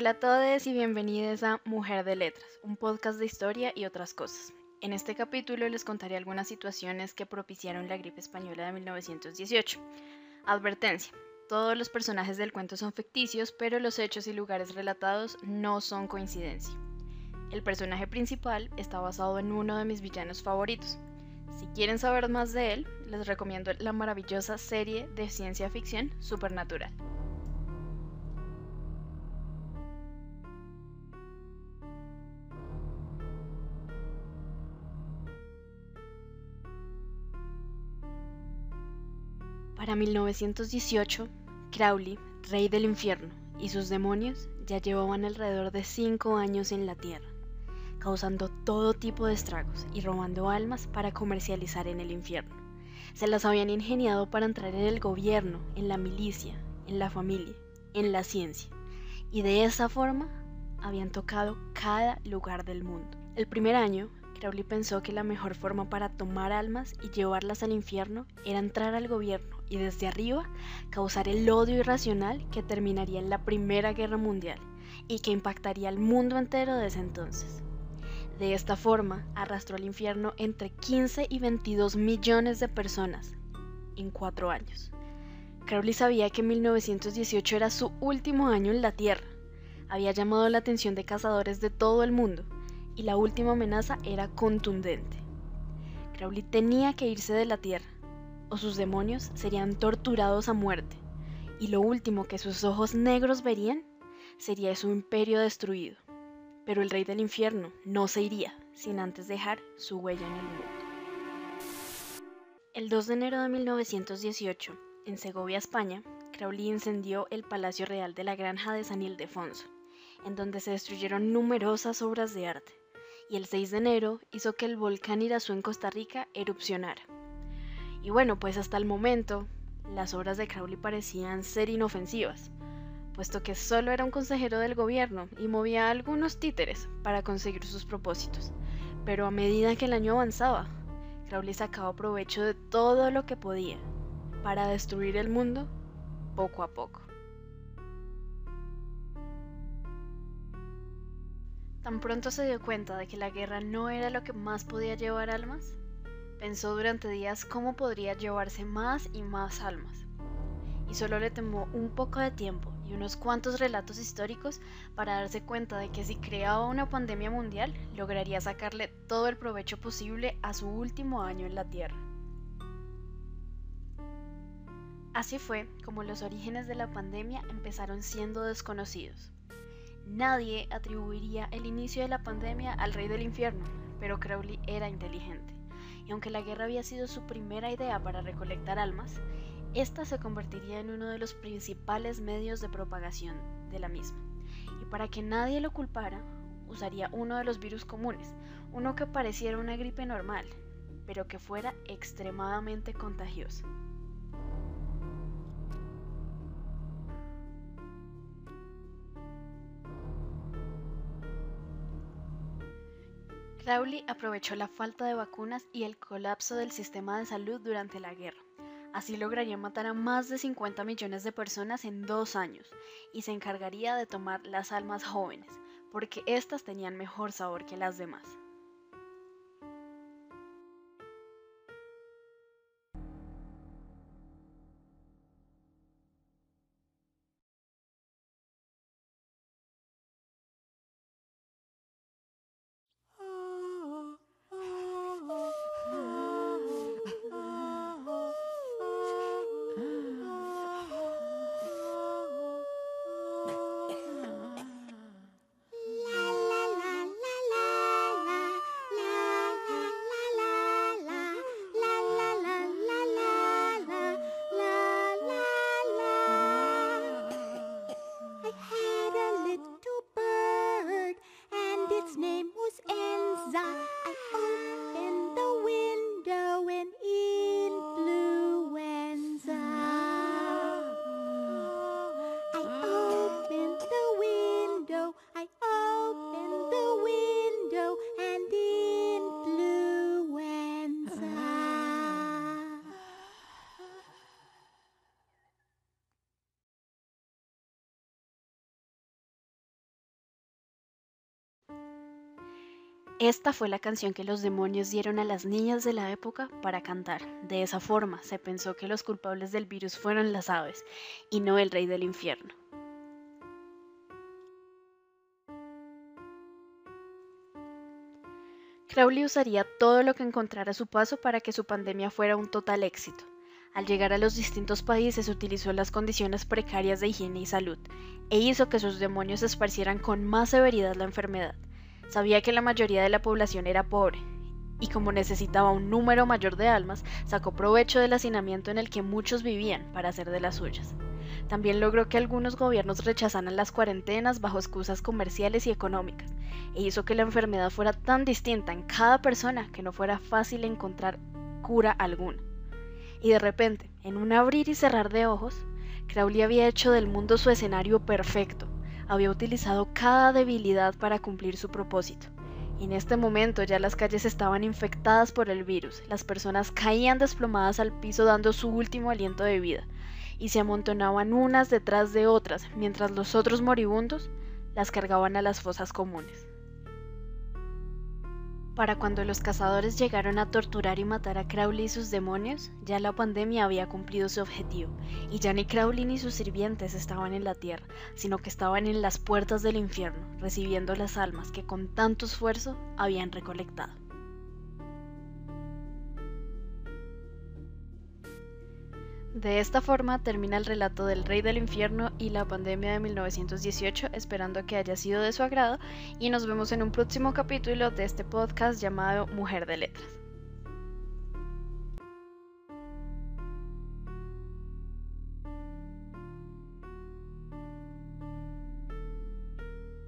Hola a todos y bienvenidos a Mujer de Letras, un podcast de historia y otras cosas. En este capítulo les contaré algunas situaciones que propiciaron la gripe española de 1918. Advertencia. Todos los personajes del cuento son ficticios, pero los hechos y lugares relatados no son coincidencia. El personaje principal está basado en uno de mis villanos favoritos. Si quieren saber más de él, les recomiendo la maravillosa serie de ciencia ficción Supernatural. Para 1918, Crowley, rey del infierno, y sus demonios ya llevaban alrededor de cinco años en la Tierra, causando todo tipo de estragos y robando almas para comercializar en el infierno. Se las habían ingeniado para entrar en el gobierno, en la milicia, en la familia, en la ciencia, y de esa forma habían tocado cada lugar del mundo. El primer año, Crowley pensó que la mejor forma para tomar almas y llevarlas al infierno era entrar al gobierno y desde arriba causar el odio irracional que terminaría en la Primera Guerra Mundial y que impactaría al mundo entero desde entonces. De esta forma, arrastró al infierno entre 15 y 22 millones de personas en cuatro años. Crowley sabía que 1918 era su último año en la Tierra. Había llamado la atención de cazadores de todo el mundo y la última amenaza era contundente. Crowley tenía que irse de la Tierra o sus demonios serían torturados a muerte, y lo último que sus ojos negros verían sería su imperio destruido. Pero el rey del infierno no se iría sin antes dejar su huella en el mundo. El 2 de enero de 1918, en Segovia, España, Crowley incendió el Palacio Real de la Granja de San Ildefonso, en donde se destruyeron numerosas obras de arte, y el 6 de enero hizo que el volcán Irazú en Costa Rica erupcionara. Y bueno, pues hasta el momento las obras de Crowley parecían ser inofensivas, puesto que solo era un consejero del gobierno y movía algunos títeres para conseguir sus propósitos. Pero a medida que el año avanzaba, Crowley sacaba provecho de todo lo que podía para destruir el mundo poco a poco. Tan pronto se dio cuenta de que la guerra no era lo que más podía llevar almas, Pensó durante días cómo podría llevarse más y más almas. Y solo le tomó un poco de tiempo y unos cuantos relatos históricos para darse cuenta de que si creaba una pandemia mundial, lograría sacarle todo el provecho posible a su último año en la Tierra. Así fue como los orígenes de la pandemia empezaron siendo desconocidos. Nadie atribuiría el inicio de la pandemia al rey del infierno, pero Crowley era inteligente y aunque la guerra había sido su primera idea para recolectar almas, esta se convertiría en uno de los principales medios de propagación de la misma. Y para que nadie lo culpara, usaría uno de los virus comunes, uno que pareciera una gripe normal, pero que fuera extremadamente contagioso. Crowley aprovechó la falta de vacunas y el colapso del sistema de salud durante la guerra. Así lograría matar a más de 50 millones de personas en dos años y se encargaría de tomar las almas jóvenes, porque éstas tenían mejor sabor que las demás. Esta fue la canción que los demonios dieron a las niñas de la época para cantar. De esa forma se pensó que los culpables del virus fueron las aves y no el rey del infierno. Crowley usaría todo lo que encontrara a su paso para que su pandemia fuera un total éxito. Al llegar a los distintos países utilizó las condiciones precarias de higiene y salud e hizo que sus demonios esparcieran con más severidad la enfermedad. Sabía que la mayoría de la población era pobre y como necesitaba un número mayor de almas, sacó provecho del hacinamiento en el que muchos vivían para hacer de las suyas. También logró que algunos gobiernos rechazaran las cuarentenas bajo excusas comerciales y económicas, e hizo que la enfermedad fuera tan distinta en cada persona que no fuera fácil encontrar cura alguna. Y de repente, en un abrir y cerrar de ojos, Crowley había hecho del mundo su escenario perfecto, había utilizado cada debilidad para cumplir su propósito. En este momento ya las calles estaban infectadas por el virus, las personas caían desplomadas al piso dando su último aliento de vida, y se amontonaban unas detrás de otras, mientras los otros moribundos las cargaban a las fosas comunes. Para cuando los cazadores llegaron a torturar y matar a Crowley y sus demonios, ya la pandemia había cumplido su objetivo, y ya ni Crowley ni sus sirvientes estaban en la tierra, sino que estaban en las puertas del infierno, recibiendo las almas que con tanto esfuerzo habían recolectado. De esta forma termina el relato del Rey del Infierno y la pandemia de 1918, esperando que haya sido de su agrado y nos vemos en un próximo capítulo de este podcast llamado Mujer de Letras.